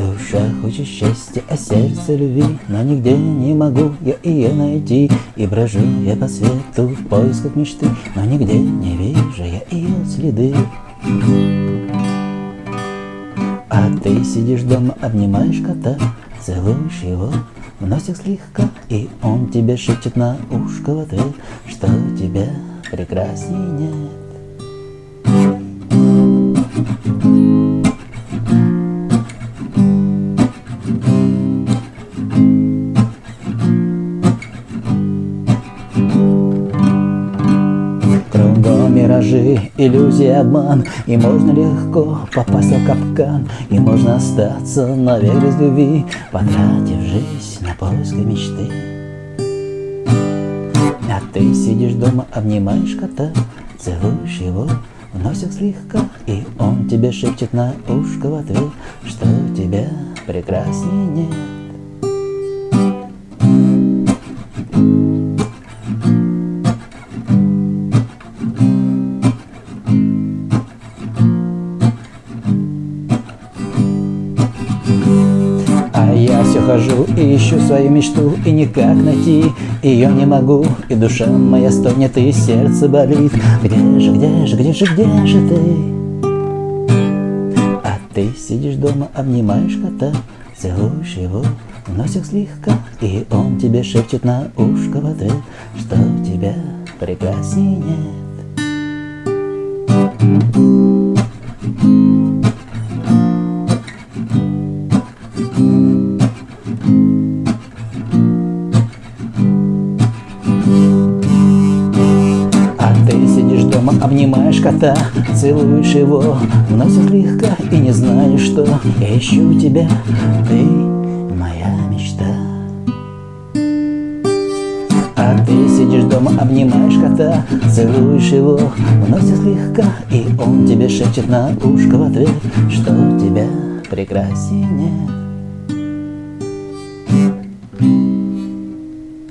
Душа хочет счастья, а сердце любви Но нигде не могу я ее найти. И брожу я по свету в поисках мечты Но нигде не вижу я ее следы. А ты сидишь дома, обнимаешь кота Целуешь его в носик слегка И он тебе шепчет на ушко в ответ Что тебя прекрасней нет. Кругом миражи, иллюзии, обман. И можно легко попасть в капкан. И можно остаться навек без любви. Потратив жизнь на поиски мечты. А ты сидишь дома, обнимаешь кота Целуешь его в носик слегка И он тебе шепчет на ушко в ответ Что тебя прекрасней нет все хожу и ищу свою мечту И никак найти. Ее не могу И душа моя стонет и сердце болит. Где же, где же, где же, где же ты? А ты сидишь дома, обнимаешь кота Целуешь его в носик слегка И он тебе шепчет на ушко в ответ Что тебя прекрасней нет. А ты сидишь дома, обнимаешь кота Целуешь его в носик слегка И не знаешь, что я ищу тебя. Ты моя мечта. А ты сидишь дома, обнимаешь кота Целуешь его в носик слегка И он тебе шепчет на ушко в ответ Что тебя прекрасней нет